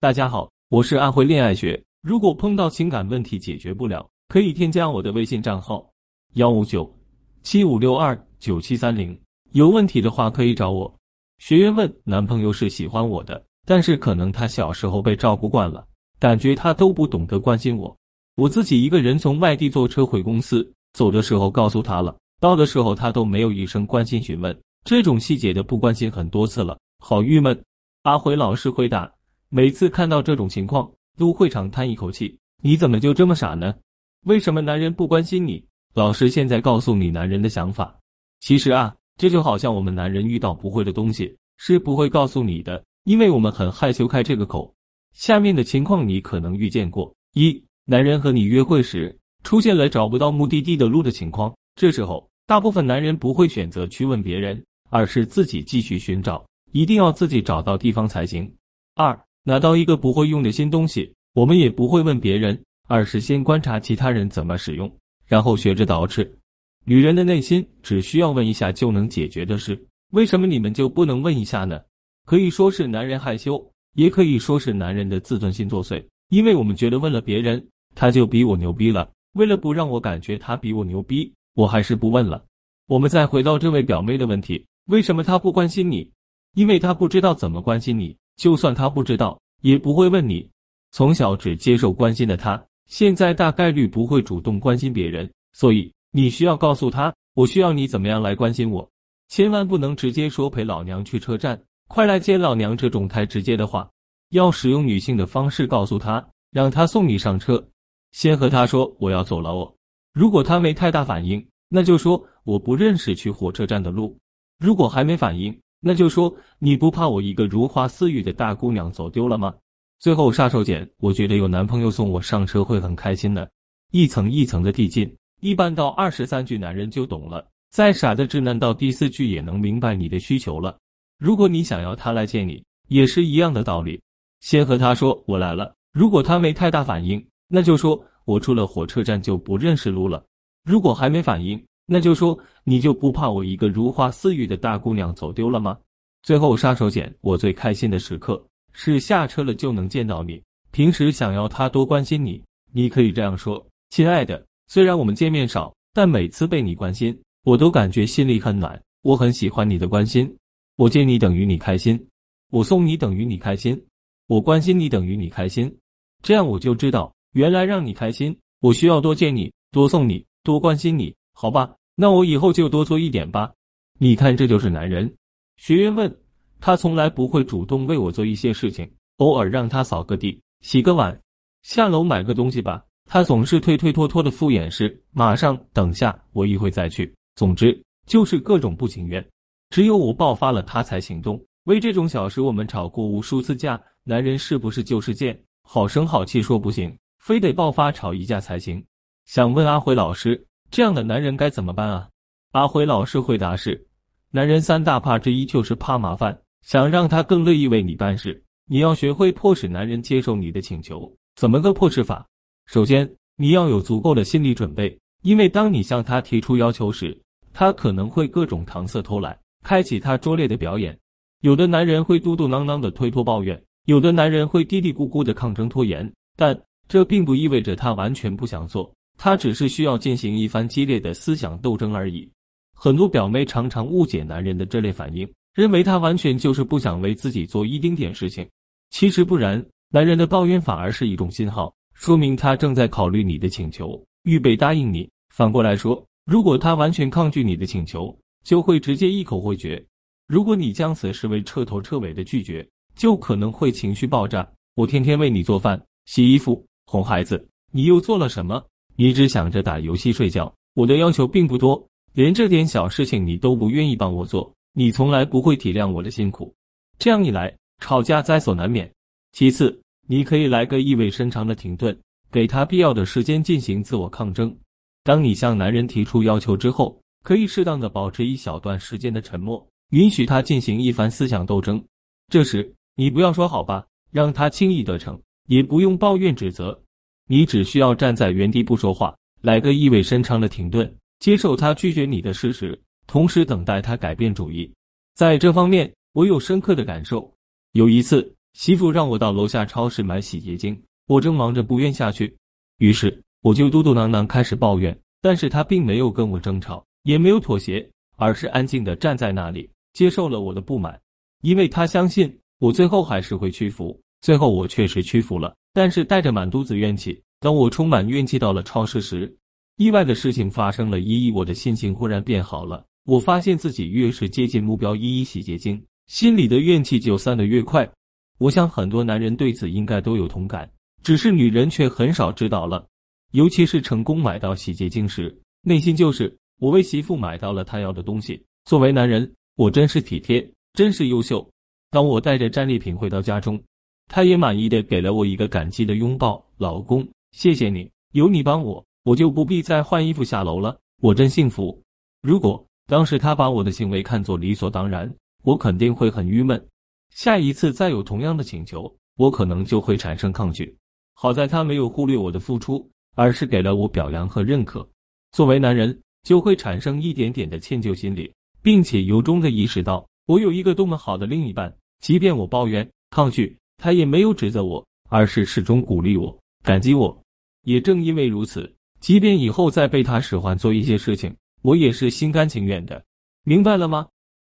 大家好，我是安徽恋爱学。如果碰到情感问题解决不了，可以添加我的微信账号幺五九七五六二九七三零。有问题的话可以找我。学员问：男朋友是喜欢我的，但是可能他小时候被照顾惯了，感觉他都不懂得关心我。我自己一个人从外地坐车回公司，走的时候告诉他了，到的时候他都没有一声关心询问，这种细节的不关心很多次了，好郁闷。阿辉老师回答。每次看到这种情况，都会长叹一口气：“你怎么就这么傻呢？为什么男人不关心你？”老师现在告诉你男人的想法。其实啊，这就好像我们男人遇到不会的东西，是不会告诉你的，因为我们很害羞开这个口。下面的情况你可能遇见过：一、男人和你约会时出现了找不到目的地的路的情况，这时候大部分男人不会选择去问别人，而是自己继续寻找，一定要自己找到地方才行。二、拿到一个不会用的新东西，我们也不会问别人，而是先观察其他人怎么使用，然后学着捯饬。女人的内心只需要问一下就能解决的事，为什么你们就不能问一下呢？可以说是男人害羞，也可以说是男人的自尊心作祟。因为我们觉得问了别人，他就比我牛逼了。为了不让我感觉他比我牛逼，我还是不问了。我们再回到这位表妹的问题，为什么他不关心你？因为他不知道怎么关心你。就算他不知道，也不会问你。从小只接受关心的他，现在大概率不会主动关心别人。所以你需要告诉他，我需要你怎么样来关心我。千万不能直接说陪老娘去车站，快来接老娘这种太直接的话。要使用女性的方式告诉他，让他送你上车。先和他说我要走了哦。如果他没太大反应，那就说我不认识去火车站的路。如果还没反应。那就说你不怕我一个如花似玉的大姑娘走丢了吗？最后杀手锏，我觉得有男朋友送我上车会很开心的。一层一层的递进，一般到二十三句男人就懂了。再傻的直男到第四句也能明白你的需求了。如果你想要他来接你，也是一样的道理。先和他说我来了，如果他没太大反应，那就说我出了火车站就不认识路了。如果还没反应。那就说你就不怕我一个如花似玉的大姑娘走丢了吗？最后杀手锏，我最开心的时刻是下车了就能见到你。平时想要他多关心你，你可以这样说：亲爱的，虽然我们见面少，但每次被你关心，我都感觉心里很暖。我很喜欢你的关心，我见你等于你开心，我送你等于你开心，我关心你等于你开心。这样我就知道，原来让你开心，我需要多见你，多送你，多关心你，好吧？那我以后就多做一点吧。你看，这就是男人。学员问他，从来不会主动为我做一些事情，偶尔让他扫个地、洗个碗、下楼买个东西吧，他总是推推脱脱的敷衍式。马上，等下，我一会再去。总之就是各种不情愿。只有我爆发了，他才行动。为这种小事，我们吵过无数次架。男人是不是就是贱？好声好气说不行，非得爆发吵一架才行？想问阿辉老师。这样的男人该怎么办啊？阿辉老师回答是：男人三大怕之一就是怕麻烦。想让他更乐意为你办事，你要学会迫使男人接受你的请求。怎么个迫使法？首先，你要有足够的心理准备，因为当你向他提出要求时，他可能会各种搪塞偷懒，开启他拙劣的表演。有的男人会嘟嘟囔囔的推脱抱怨，有的男人会嘀嘀咕咕的抗争拖延，但这并不意味着他完全不想做。他只是需要进行一番激烈的思想斗争而已。很多表妹常常误解男人的这类反应，认为他完全就是不想为自己做一丁点事情。其实不然，男人的抱怨反而是一种信号，说明他正在考虑你的请求，预备答应你。反过来说，如果他完全抗拒你的请求，就会直接一口回绝。如果你将此视为彻头彻尾的拒绝，就可能会情绪爆炸。我天天为你做饭、洗衣服、哄孩子，你又做了什么？你只想着打游戏睡觉，我的要求并不多，连这点小事情你都不愿意帮我做，你从来不会体谅我的辛苦，这样一来，吵架在所难免。其次，你可以来个意味深长的停顿，给他必要的时间进行自我抗争。当你向男人提出要求之后，可以适当的保持一小段时间的沉默，允许他进行一番思想斗争。这时，你不要说好吧，让他轻易得逞，也不用抱怨指责。你只需要站在原地不说话，来个意味深长的停顿，接受他拒绝你的事实，同时等待他改变主意。在这方面，我有深刻的感受。有一次，媳妇让我到楼下超市买洗洁精，我正忙着不愿下去，于是我就嘟嘟囔囔开始抱怨。但是他并没有跟我争吵，也没有妥协，而是安静的站在那里，接受了我的不满，因为他相信我最后还是会屈服。最后我确实屈服了，但是带着满肚子怨气。当我充满怨气到了超市时，意外的事情发生了。依依，我的心情忽然变好了。我发现自己越是接近目标依依洗洁精，心里的怨气就散得越快。我想很多男人对此应该都有同感，只是女人却很少知道了。尤其是成功买到洗洁精时，内心就是我为媳妇买到了她要的东西。作为男人，我真是体贴，真是优秀。当我带着战利品回到家中，他也满意的给了我一个感激的拥抱。老公，谢谢你，有你帮我，我就不必再换衣服下楼了。我真幸福。如果当时他把我的行为看作理所当然，我肯定会很郁闷。下一次再有同样的请求，我可能就会产生抗拒。好在他没有忽略我的付出。而是给了我表扬和认可，作为男人就会产生一点点的歉疚心理，并且由衷的意识到我有一个多么好的另一半。即便我抱怨抗拒，他也没有指责我，而是始终鼓励我、感激我。也正因为如此，即便以后再被他使唤做一些事情，我也是心甘情愿的。明白了吗？